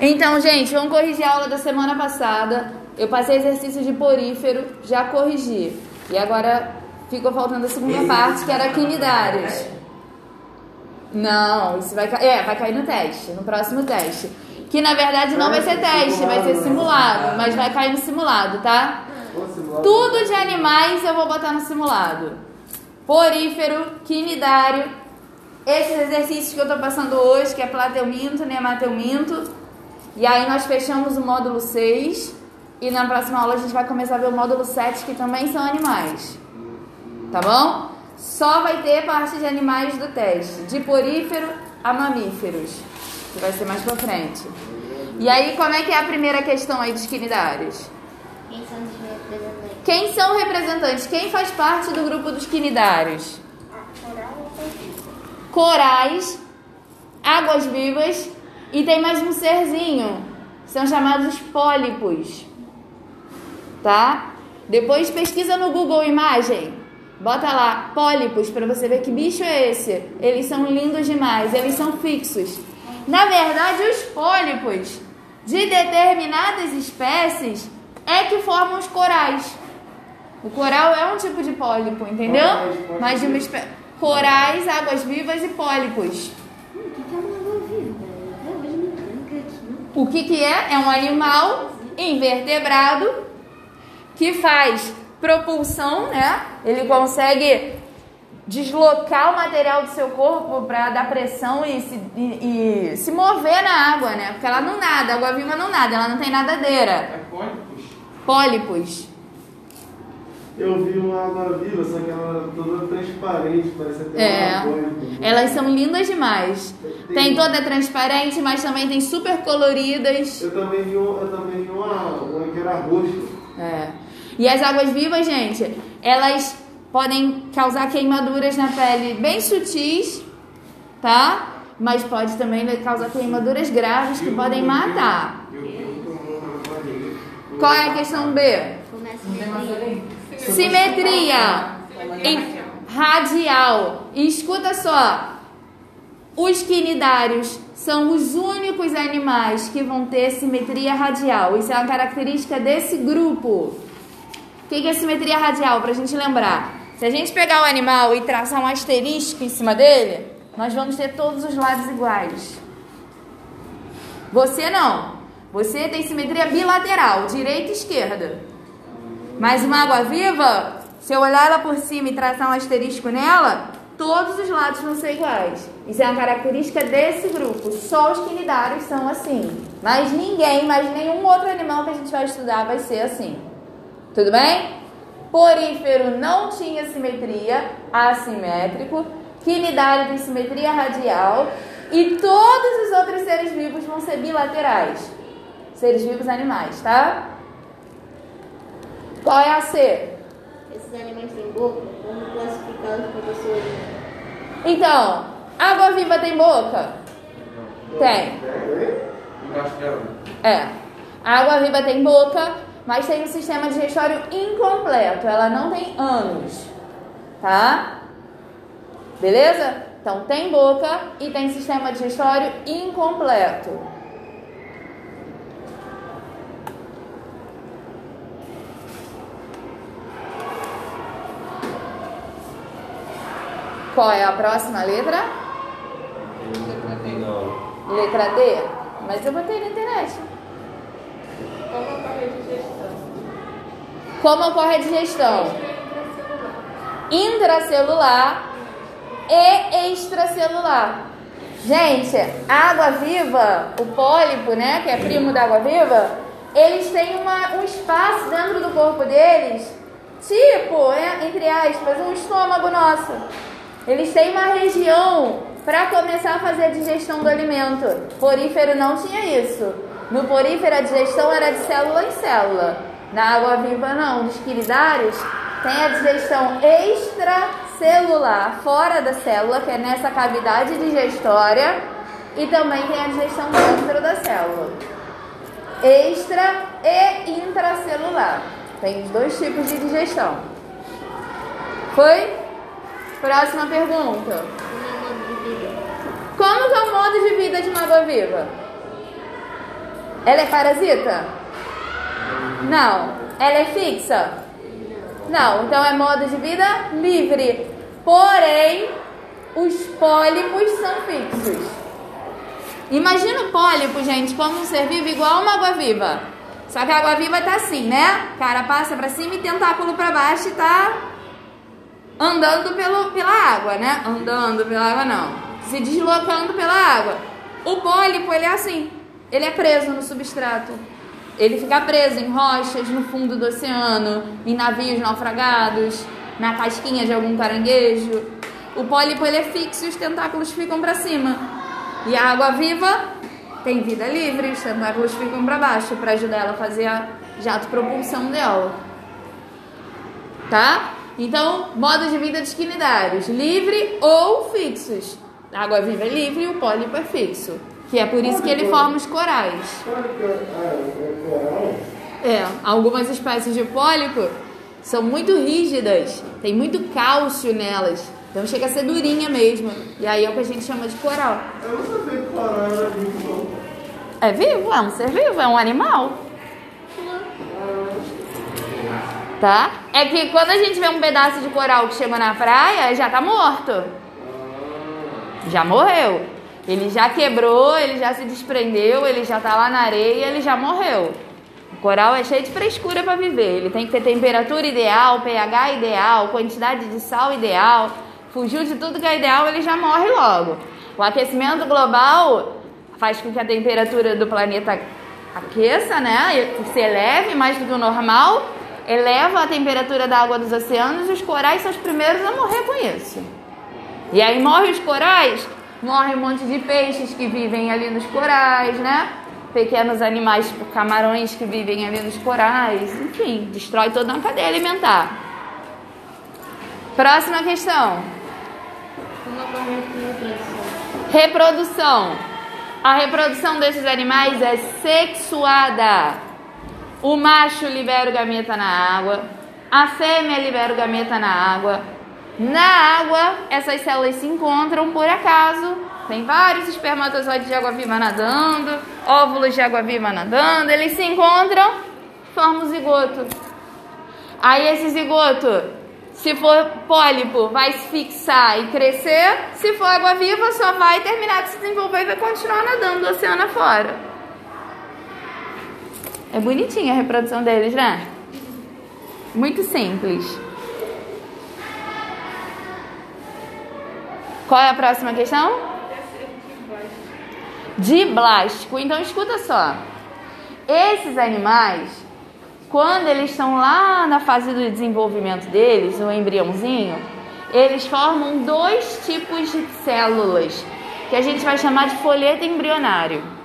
Então, gente, vamos corrigir a aula da semana passada. Eu passei exercício de porífero, já corrigi. E agora ficou faltando a segunda parte, que era quinidários. Não, isso vai cair. É, vai cair no teste, no próximo teste. Que na verdade não vai ser teste, vai ser simulado. Mas vai cair no simulado, tá? Tudo de animais eu vou botar no simulado. Porífero, quinidário. Esses exercícios que eu tô passando hoje, que é plateuminto, nemateuminto. E aí nós fechamos o módulo 6 e na próxima aula a gente vai começar a ver o módulo 7, que também são animais. Tá bom? Só vai ter parte de animais do teste, de porífero a mamíferos, que vai ser mais pra frente. E aí, como é que é a primeira questão aí dos quinidários? Quem são os representantes? Quem são representantes? Quem faz parte do grupo dos quinidários? Corais, águas vivas e tem mais um serzinho. São chamados pólipos. Tá? Depois pesquisa no Google Imagem. Bota lá pólipos para você ver que bicho é esse. Eles são lindos demais, eles são fixos. Na verdade, os pólipos de determinadas espécies é que formam os corais. O coral é um tipo de pólipo, entendeu? Mas de uma espécie. Corais, águas vivas e pólipos. O que, que é? É um animal invertebrado que faz propulsão, né? Ele consegue deslocar o material do seu corpo para dar pressão e se, e- e se mover na água, né? Porque ela não nada, a água viva não nada, ela não tem nadadeira. É pólipos? Pólipos. Eu vi uma água viva, só que ela era toda transparente, parece até É. uma pólipos. Elas são lindas demais. Tem toda transparente, mas também tem super coloridas. Eu também vi, um, eu também vi uma, uma que era roxa. É. E as águas vivas, gente, elas podem causar queimaduras na pele bem sutis, tá? Mas pode também causar queimaduras graves que podem matar. Um. Qual é a questão B? Começa. Simetria em radial. E escuta só. Os quinidários são os únicos animais que vão ter simetria radial. Isso é uma característica desse grupo. O que é simetria radial? Pra gente lembrar. Se a gente pegar o animal e traçar um asterisco em cima dele, nós vamos ter todos os lados iguais. Você não. Você tem simetria bilateral, direita e esquerda. Mas uma água viva, se eu olhar ela por cima e traçar um asterisco nela, todos os lados vão ser iguais. Isso é uma característica desse grupo. Só os quinidários são assim. Mas ninguém, mas nenhum outro animal que a gente vai estudar vai ser assim. Tudo bem? Porífero não tinha simetria, assimétrico. Quinidário tem simetria radial. E todos os outros seres vivos vão ser bilaterais. Seres vivos animais, tá? Qual é a C? Esses animais têm boca? Vamos classificá-los, professor. Então, água viva tem boca? Tem. É. A água viva tem boca, mas tem um sistema digestório incompleto. Ela não tem ânus. Tá? Beleza? Então tem boca e tem sistema digestório incompleto. Qual é a próxima letra? Não. Letra D? Mas eu botei na internet. Como ocorre a digestão? Como ocorre a digestão? Intracelular e extracelular. Gente, a água viva, o pólipo, né, que é primo da água viva, eles têm uma, um espaço dentro do corpo deles, tipo, é, entre aspas, um estômago nosso. Eles têm uma região para começar a fazer a digestão do alimento. Porífero não tinha isso. No porífero a digestão era de célula em célula. Na água viva não, dos quiridários tem a digestão extracelular, fora da célula, que é nessa cavidade digestória, e também tem a digestão dentro da célula. Extra e intracelular. Tem os dois tipos de digestão. Foi? Próxima pergunta. Como o que é o modo de vida de uma água viva? Ela é parasita? Não. Ela é fixa? Não. Então é modo de vida livre. Porém, os pólipos são fixos. Imagina o pólipo, gente, como um ser vivo igual uma água-viva. Só que a água-viva tá assim, né? Cara passa pra cima e tentáculo pra baixo e tá andando pelo, pela água, né? Andando pela água não. Se deslocando pela água. O pólipo, ele é assim. Ele é preso no substrato. Ele fica preso em rochas, no fundo do oceano, em navios naufragados, na casquinha de algum caranguejo. O pólipo ele é fixo e os tentáculos ficam para cima. E a água viva tem vida livre, os tentáculos ficam para baixo para ajudar ela a fazer a jato propulsão dela. Tá? Então, modo de vida dos quinidários, livre ou fixos. A água viva é livre e o pólipo é fixo. Que é por isso que ele forma os corais. É, algumas espécies de pólipo são muito rígidas, tem muito cálcio nelas. Então chega a ser durinha mesmo. E aí é o que a gente chama de coral. Eu não sabia que coral era vivo, É vivo, é um ser vivo, é um animal. Tá? É que quando a gente vê um pedaço de coral que chega na praia, já tá morto. Já morreu. Ele já quebrou, ele já se desprendeu, ele já tá lá na areia, ele já morreu. O coral é cheio de frescura para viver. Ele tem que ter temperatura ideal, pH ideal, quantidade de sal ideal. Fugiu de tudo que é ideal, ele já morre logo. O aquecimento global faz com que a temperatura do planeta aqueça, né? Se eleve mais do que o normal, eleva a temperatura da água dos oceanos e os corais são os primeiros a morrer com isso. E aí morrem os corais, morre um monte de peixes que vivem ali nos corais, né? Pequenos animais, tipo camarões que vivem ali nos corais, enfim, destrói toda uma cadeia alimentar. Próxima questão. Reprodução. A reprodução desses animais é sexuada. O macho libera o gameta na água, a fêmea libera o gameta na água. Na água, essas células se encontram por acaso. Tem vários espermatozoides de água viva nadando, óvulos de água viva nadando. Eles se encontram, formam o zigoto. Aí esse zigoto, se for pólipo, vai se fixar e crescer. Se for água viva, só vai terminar de se desenvolver e vai continuar nadando do oceano afora. É bonitinha a reprodução deles, né? Muito simples. Qual é a próxima questão? Diblástico. Então escuta só. Esses animais, quando eles estão lá na fase do desenvolvimento deles, o embriãozinho, eles formam dois tipos de células que a gente vai chamar de folheto embrionário.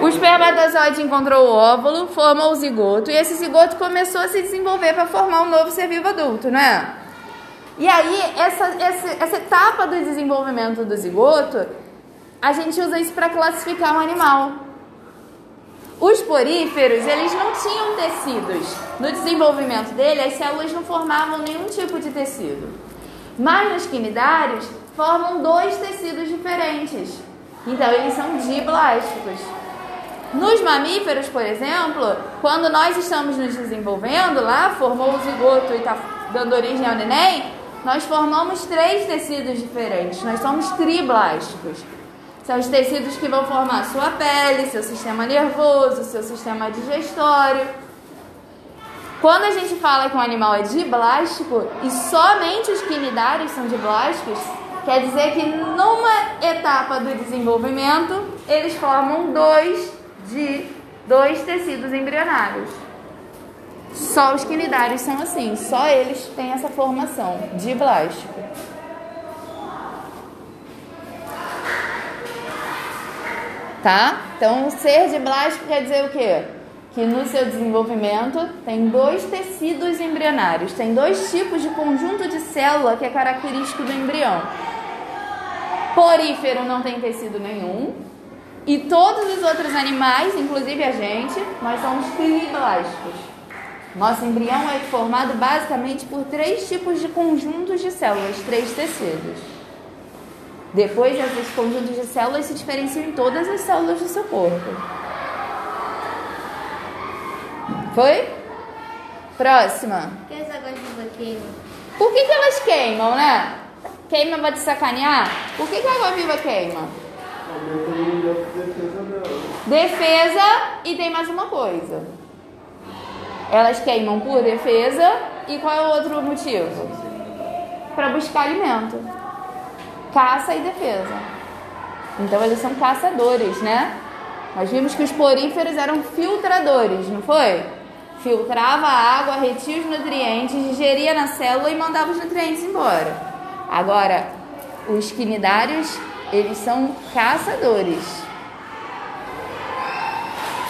O espermatozoide encontrou o óvulo, formou o zigoto e esse zigoto começou a se desenvolver para formar um novo ser vivo adulto, não é? E aí, essa, essa, essa etapa do desenvolvimento do zigoto, a gente usa isso para classificar um animal. Os poríferos, eles não tinham tecidos. No desenvolvimento dele, as células não formavam nenhum tipo de tecido. Mas nos quinidários, formam dois tecidos diferentes. Então, eles são diblásticos. Nos mamíferos, por exemplo, quando nós estamos nos desenvolvendo, lá formou o zigoto e está dando origem ao neném, nós formamos três tecidos diferentes. Nós somos triblásticos. São os tecidos que vão formar sua pele, seu sistema nervoso, seu sistema digestório. Quando a gente fala que um animal é diblástico e somente os quinidários são diblásticos, quer dizer que numa etapa do desenvolvimento eles formam dois de dois tecidos embrionários. Só os quinidários são assim, só eles têm essa formação de blástico. Tá? Então, ser de blástico quer dizer o quê? Que no seu desenvolvimento tem dois tecidos embrionários, tem dois tipos de conjunto de célula que é característico do embrião. Porífero não tem tecido nenhum, e todos os outros animais, inclusive a gente, nós somos triblásticos. Nosso embrião é formado basicamente por três tipos de conjuntos de células, três tecidos. Depois, esses conjuntos de células se diferenciam em todas as células do seu corpo. Foi? Próxima. Por que as águas vivas queimam? Por que, que elas queimam, né? Queima pra te sacanear? Por que, que a água viva queima? Aumenta o nível de defesa dela. Defesa e tem mais uma coisa. Elas queimam por defesa e qual é o outro motivo? Para buscar alimento. Caça e defesa. Então eles são caçadores, né? Nós vimos que os poríferos eram filtradores, não foi? Filtrava a água, retia os nutrientes, digeria na célula e mandava os nutrientes embora. Agora, os quinidários, eles são caçadores.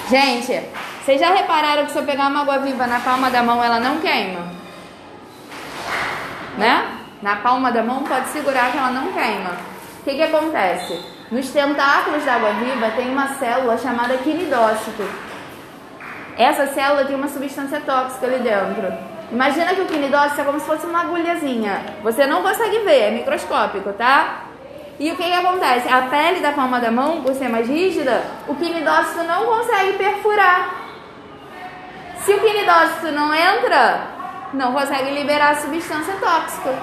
Gente, vocês já repararam que se eu pegar uma água viva na palma da mão, ela não queima? Né? Na palma da mão pode segurar que ela não queima. O que, que acontece? Nos tentáculos da água viva tem uma célula chamada quinidócito. Essa célula tem uma substância tóxica ali dentro. Imagina que o quinidócito é como se fosse uma agulhazinha. Você não consegue ver, é microscópico, tá? E o que, que acontece? A pele da palma da mão, por ser mais rígida, o quinidócito não consegue perfurar. Se o quinidócito não entra, não consegue liberar a substância tóxica.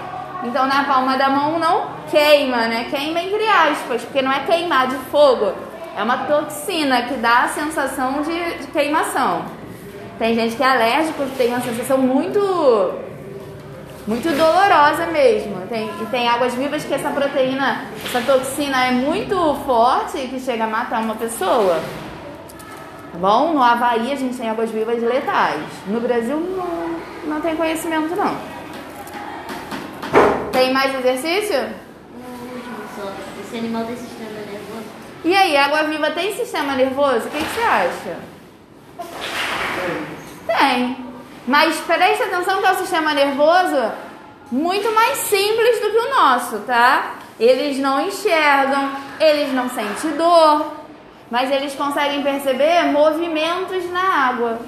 Então na palma da mão não queima, né? Queima entre aspas, porque não é queimar de fogo. É uma toxina que dá a sensação de, de queimação. Tem gente que é alérgico, tem uma sensação muito muito dolorosa mesmo. Tem, e tem águas vivas que essa proteína, essa toxina é muito forte que chega a matar uma pessoa. Tá bom? No Havaí a gente tem águas vivas letais. No Brasil não, não tem conhecimento não. Tem mais exercício? Só. Esse animal tem sistema nervoso? E aí, água viva tem sistema nervoso? O que, que você acha? Tem. Mas preste atenção que é o sistema nervoso muito mais simples do que o nosso, tá? Eles não enxergam, eles não sentem dor, mas eles conseguem perceber movimentos na água.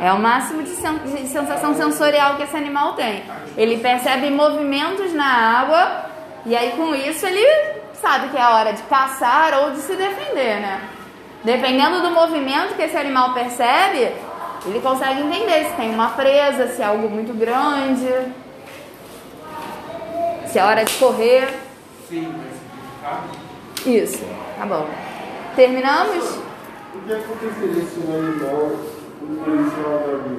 É o máximo de, sen de sensação sensorial que esse animal tem. Ele percebe movimentos na água e aí com isso ele sabe que é a hora de caçar ou de se defender, né? Dependendo do movimento que esse animal percebe, ele consegue entender se tem uma presa, se é algo muito grande, se é hora de correr. Sim, mas. Isso, tá bom. Terminamos? O que aconteceria se um animal conheceu a água viva?